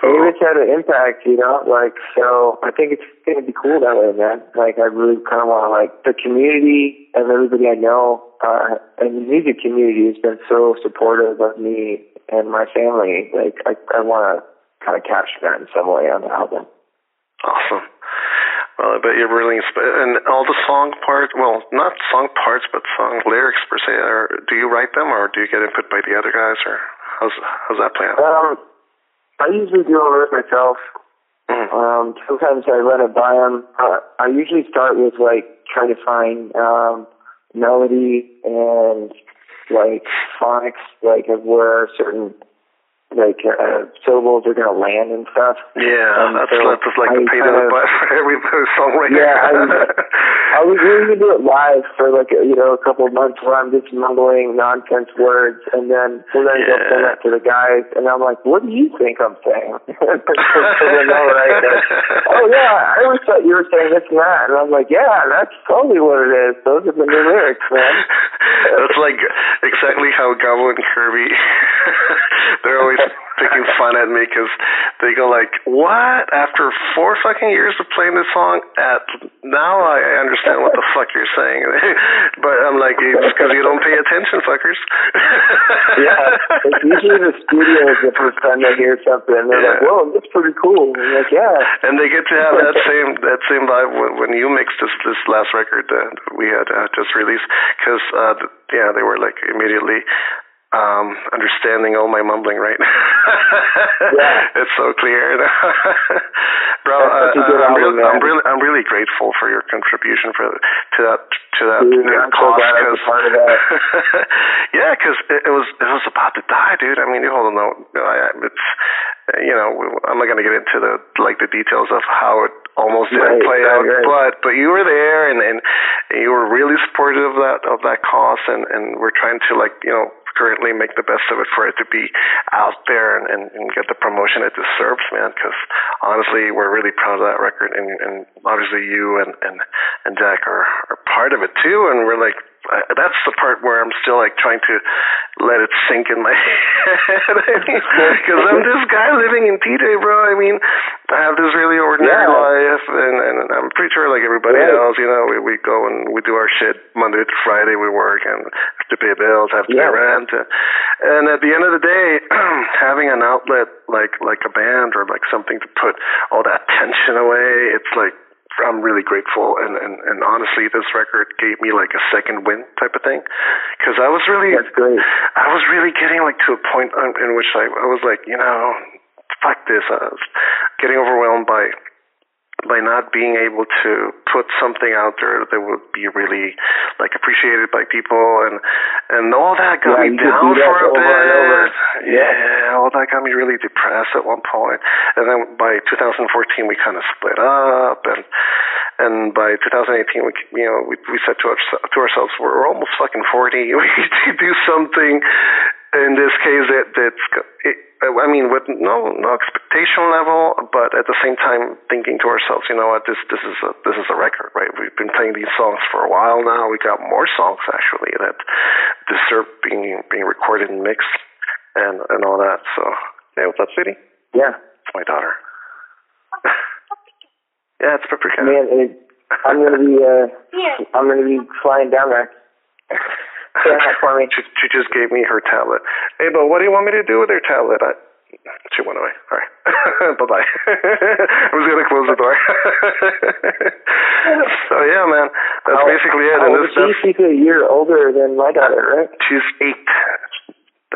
It's had an impact, you know, like, so I think it's going to be cool that way, man. Like, I really kind of want to, like, the community of everybody I know, uh, and the music community has been so supportive of me and my family. Like, I, I want to kind of capture that in some way on the album. Awesome. Well, I bet you're really insp- and all the song parts. Well, not song parts, but song lyrics per se. Are, do you write them, or do you get input by the other guys, or how's how's that play out? Um, I usually do all of it myself. Mhm. Um, sometimes I run it by them. Uh, I usually start with like trying to find um, melody and like phonics, like of where certain like uh, syllables are going to land and stuff. Yeah, and that's, so that's like I the pain in the butt for every songwriter. Yeah, I <laughs> I was going to do it live for like you know a couple of months where I'm just mumbling nonsense words, and then so then yeah. Send that to the guys, and I'm like, "What do you think I'm saying?" <laughs> oh yeah, I always thought you were saying this and that, and I'm like, "Yeah, that's totally what it is. Those are the new lyrics, man." <laughs> that's like exactly how and Kirby. <laughs> they're always picking fun at me because they go like, "What? After four fucking years of playing this song, at now I understand what the fuck you're saying." <laughs> but I'm like, "It's because you don't pay attention, fuckers." yeah, it's usually the studio is the first time they hear something. They're yeah. like, "Whoa, that's pretty cool." And like, "Yeah." And they get to have that same that same vibe when, when you mixed this this last record that we had uh, just released because uh, yeah, they were like immediately um, understanding all my mumbling right <laughs> yeah. it's so clear <laughs> bro uh, I'm, really, I'm really I'm really grateful for your contribution for to that to that dude, cause, so part of that. <laughs> yeah because it, it was it was about to die dude I mean you hold on no it's you know I'm not gonna get into the like the details of how it almost didn't play right, out right. but but you were there and, and you were really supportive of that of that cause and and we're trying to like you know currently make the best of it for it to be out there and, and, and get the promotion it deserves, man. Because honestly, we're really proud of that record, and, and obviously you and and and Jack are are part of it too, and we're like that's the part where I'm still like trying to let it sink in my <laughs> head. Because I'm this guy living in TJ, bro. I mean, I have this really ordinary yeah. life, and, and I'm pretty sure like everybody right. else, you know, we we go and we do our shit Monday to Friday. We work and have to pay bills, have to yeah. pay rent, and at the end of the day, <clears throat> having an outlet like like a band or like something to put all that tension away, it's like I'm really grateful, and, and and honestly, this record gave me like a second win type of thing, because I was really, That's great. I was really getting like to a point in which I, I was like, you know, fuck this. I was getting overwhelmed by by not being able to put something out there that would be really like appreciated by people and and all that got yeah, me down for a bit. Yeah. yeah, all that got me really depressed at one point. And then by 2014 we kind of split up and and by 2018 we you know we we said to us to ourselves we're almost fucking 40 <laughs> we need to do something in this case that that's it, I mean, with no no expectation level, but at the same time thinking to ourselves, you know what, this this is a this is a record, right? We've been playing these songs for a while now. We got more songs actually that deserve being being recorded and mixed and and all that. So, yeah, what's up, City? Yeah, it's my daughter. <laughs> yeah, it's Paprika. Man, it, I'm gonna be uh, yeah. I'm gonna be flying down there. <laughs> for me. She, she just gave me her tablet. Hey, but what do you want me to do with her tablet? I, she went away. All right. <laughs> bye bye. <laughs> I was gonna close the door. <laughs> so yeah, man, that's basically it. And this, she, she's a year older than my daughter, right? She's eight.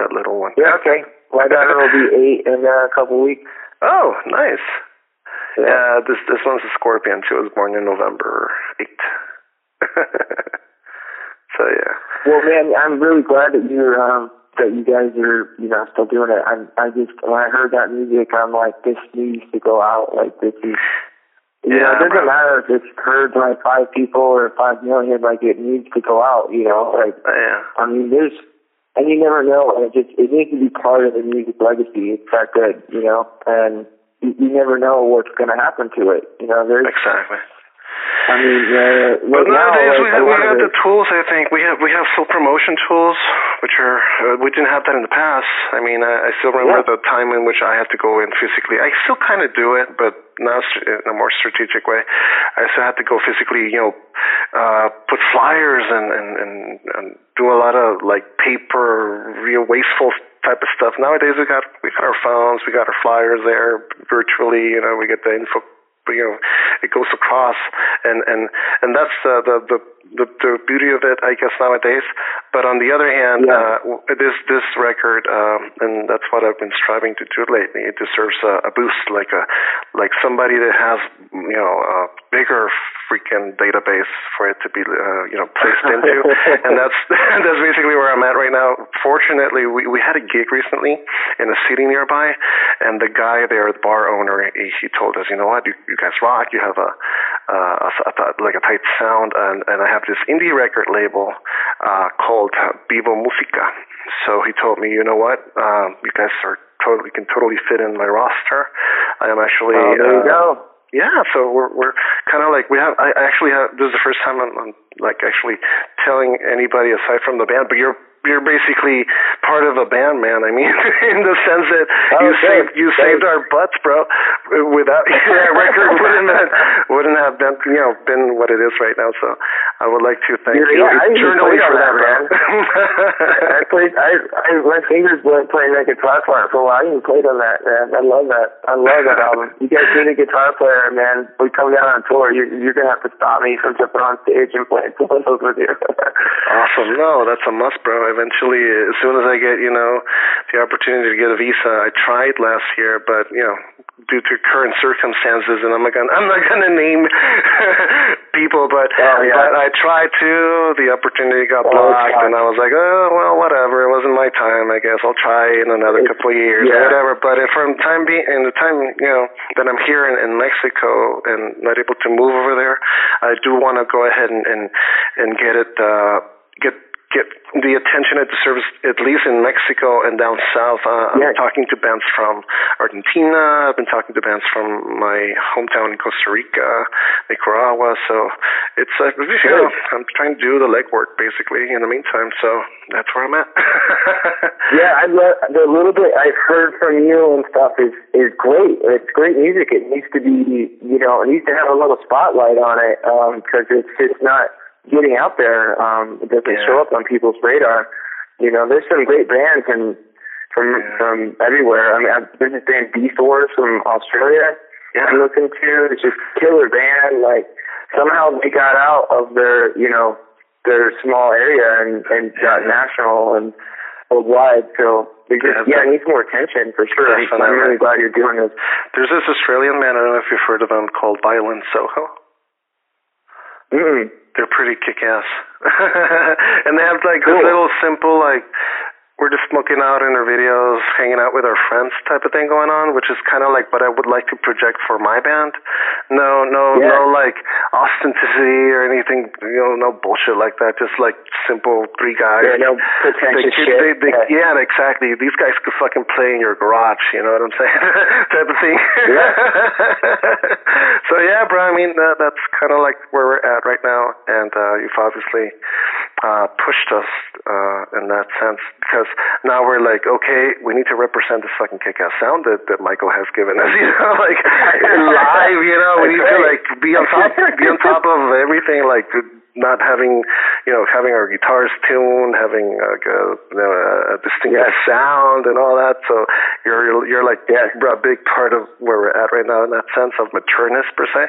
That little one. Yeah. Okay. My daughter will be eight in uh, a couple weeks. Oh, nice. Yeah. yeah. This this one's a Scorpion. She was born in November eight. Well, man, I'm really glad that you're um that you guys are you know still doing it. I I just when I heard that music, I'm like, this needs to go out. Like this is. You yeah, know, it doesn't bro. matter if it's heard by five people or five million. Like it needs to go out. You know, like yeah. I mean, there's and you never know. And it just it needs to be part of the music legacy. It's that good, you know. And you, you never know what's going to happen to it. You know, there's exactly. I mean, uh, but nowadays we have, we have the tools. I think we have we have full promotion tools, which are uh, we didn't have that in the past. I mean, I, I still remember yeah. the time in which I had to go in physically. I still kind of do it, but now in a more strategic way. I still had to go physically, you know, uh, put flyers and, and and and do a lot of like paper, real wasteful type of stuff. Nowadays we got we got our phones, we got our flyers there virtually. You know, we get the info you know it goes across. And and and that's uh, the the the, the the beauty of it, I guess nowadays. But on the other hand, yeah. uh, this this record, um, and that's what I've been striving to do lately. It deserves a, a boost, like a like somebody that has you know a bigger freaking database for it to be uh, you know placed <laughs> into, and that's <laughs> that's basically where I'm at right now. Fortunately, we we had a gig recently in a city nearby, and the guy there, the bar owner, he, he told us, you know what, you, you guys rock. You have a, uh, a, a like a tight sound, and and I have this indie record label uh, called Vivo Musica. So he told me, you know what, um, you guys are totally can totally fit in my roster. I am actually. Oh, there you uh, go. Yeah, so we're we're kind of like we have. I actually have. This is the first time I'm, I'm like actually telling anybody aside from the band, but you're you're basically part of a band, man. I mean, <laughs> in the sense that oh, you saved you saved our butts, bro. Without <laughs> your record <laughs> wouldn't have, wouldn't have been you know been what it is right now. So I would like to thank yeah, you yeah, eternally for that, man. I played. I, I my fingers bled playing that guitar part for a while. I even played on that, man. I love that. I love that album. You guys need a guitar player, man. We come down on tour. You're you're gonna have to stop me from jumping on stage and playing solos with you. <laughs> awesome. No, that's a must, bro eventually, as soon as I get, you know, the opportunity to get a visa, I tried last year, but you know, due to current circumstances, and I'm not gonna, I'm not gonna name <laughs> people, but oh, yeah. but I tried to. The opportunity got blocked, and I was like, oh well, whatever. It wasn't my time. I guess I'll try in another couple of years yeah. or whatever. But if from time being, in the time you know that I'm here in, in Mexico and not able to move over there, I do want to go ahead and and and get it. uh get get the attention it deserves, at least in Mexico and down south. Uh, yeah. I'm talking to bands from Argentina. I've been talking to bands from my hometown in Costa Rica, Nicaragua. So it's uh, you know, I'm trying to do the legwork basically in the meantime. So that's where I'm at. <laughs> yeah, I love the little bit I've heard from you and stuff is is great. It's great music. It needs to be, you know, it needs to have a little spotlight on it because um, it's just not getting out there. Um, it doesn't yeah. show up on people's radar. You know, there's some great bands and from yeah. from everywhere. I mean, I've, there's this band Beastors from Australia. Yeah. I'm looking to. It's just killer band. Like somehow they got out of their you know their small area and and got national and worldwide. So they just yeah, yeah, it needs more attention for sure. Definitely. I'm really glad you're doing this. There's this Australian band. I don't know if you've heard of them called Violent Soho. Mm they're pretty kick ass. <laughs> and they have like cool. this little simple like we're just smoking out in our videos, hanging out with our friends type of thing going on, which is kind of like what I would like to project for my band. No, no, yeah. no, like authenticity or anything, you know, no bullshit like that. Just like simple three guys. Yeah, no pretentious they, shit. They, they, yeah. yeah, exactly. These guys could fucking play in your garage. You know what I'm saying? <laughs> type of thing. Yeah. <laughs> so yeah, bro. I mean, that, that's kind of like where we're at right now, and uh, you've obviously uh, pushed us uh, in that sense because now we're like, okay, we need to represent this fucking kick-ass sound that, that Michael has given us, <laughs> you know, like <laughs> live, you know, we need to like be on top, be on top of everything, like not having, you know, having our guitars tuned, having like a, you know, a distinctive yeah. sound and all that. So you're you're, like yeah, a big part of where we're at right now in that sense of matureness per se.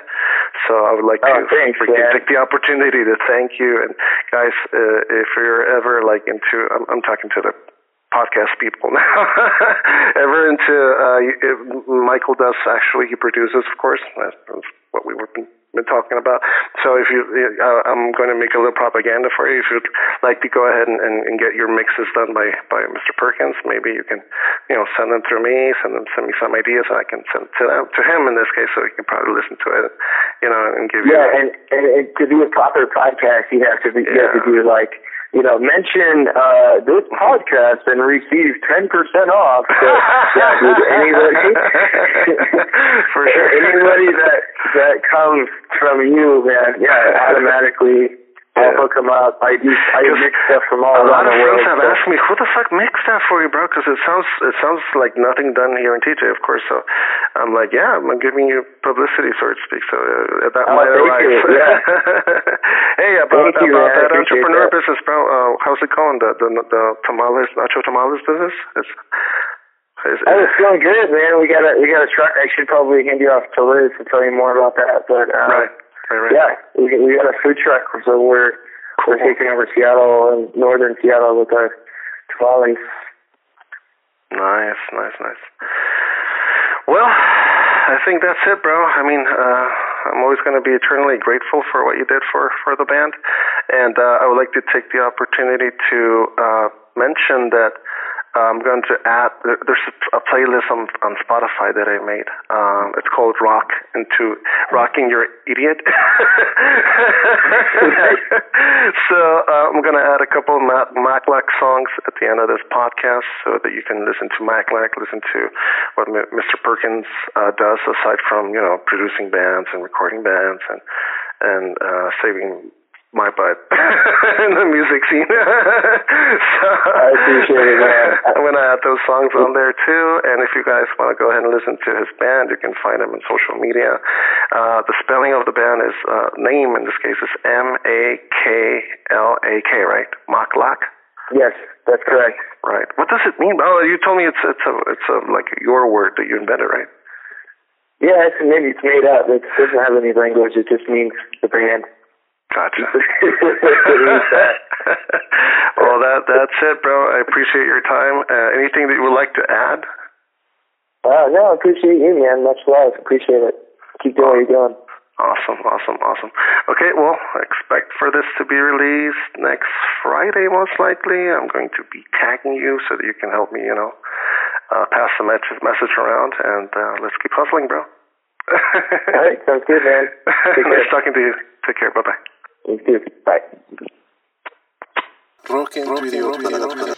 So I would like oh, to thanks, take the opportunity to thank you and guys, uh, if you're ever like into, I'm, I'm talking to the podcast people <laughs> now. Ever into uh, Michael does actually he produces, of course. That's, what we were been, been talking about. So if you, uh, I'm going to make a little propaganda for you. If you'd like to go ahead and, and, and get your mixes done by by Mr. Perkins, maybe you can, you know, send them through me. Send them send me some ideas, and I can send to them, to him in this case, so he can probably listen to it, you know, and give yeah, you. Yeah, and, and, and to be a proper podcast, you have to be, yeah. you have to do like you know, mention uh, this podcast and receive 10% off. So, yeah, dude, anybody, For sure. <laughs> anybody that, that comes from you, man, yeah, automatically I'll hook them up. I do. I mix stuff from all around the world. A lot of friends have so. asked me, "Who the fuck makes that for you, bro?" Because it sounds it sounds like nothing done here in TJ, of course. So I'm like, "Yeah, I'm giving you publicity, so to speak." So uh, that oh, might arise. Yeah. <laughs> hey, about, thank about you, that entrepreneur that. business, bro. Uh, how's it going? The the the tamales, nacho tamales business. It's, it's, oh, it's going good, man. We got a we got a truck. I should probably hand you off to Liz to tell you more about that. But uh, right. Right, right. Yeah, we we got a food truck, so we're Cool. We're taking over Seattle and northern Seattle with our trolleys. Nice, nice, nice. Well, I think that's it, bro. I mean, uh, I'm always going to be eternally grateful for what you did for for the band, and uh, I would like to take the opportunity to uh, mention that I'm going to add. There's a playlist on on Spotify that I made. Um, it's called "Rock into Rocking Your Idiot." <laughs> so uh, I'm going to add a couple of Mac- Maklak songs at the end of this podcast, so that you can listen to Maklak, listen to what M- Mr. Perkins uh, does aside from you know producing bands and recording bands and and uh, saving my butt <laughs> in the music scene. <laughs> so, I appreciate it, man. <laughs> I'm gonna add those songs on there too. And if you guys want to go ahead and listen to his band, you can find him on social media. Uh, the spelling of the band is uh, name in this case is M A K L A K, right? Maklak. Yes, that's correct. Right. What does it mean? Oh, you told me it's it's a it's a like your word that you invented, right? Yeah, it's maybe it's made up. It doesn't have any language. It just means the band. Gotcha. <laughs> <laughs> well, that that's it, bro. I appreciate your time. Uh, anything that you would like to add? Uh, no, I appreciate you, man. Much love. Appreciate it. Keep doing what you're doing. Awesome, awesome, awesome. Okay, well, expect for this to be released next Friday, most likely. I'm going to be tagging you so that you can help me, you know, uh, pass the message message around, and uh, let's keep hustling, bro. <laughs> All right, sounds good, man. nice talking to you. Take care. Bye bye. You too. Bye. Rock and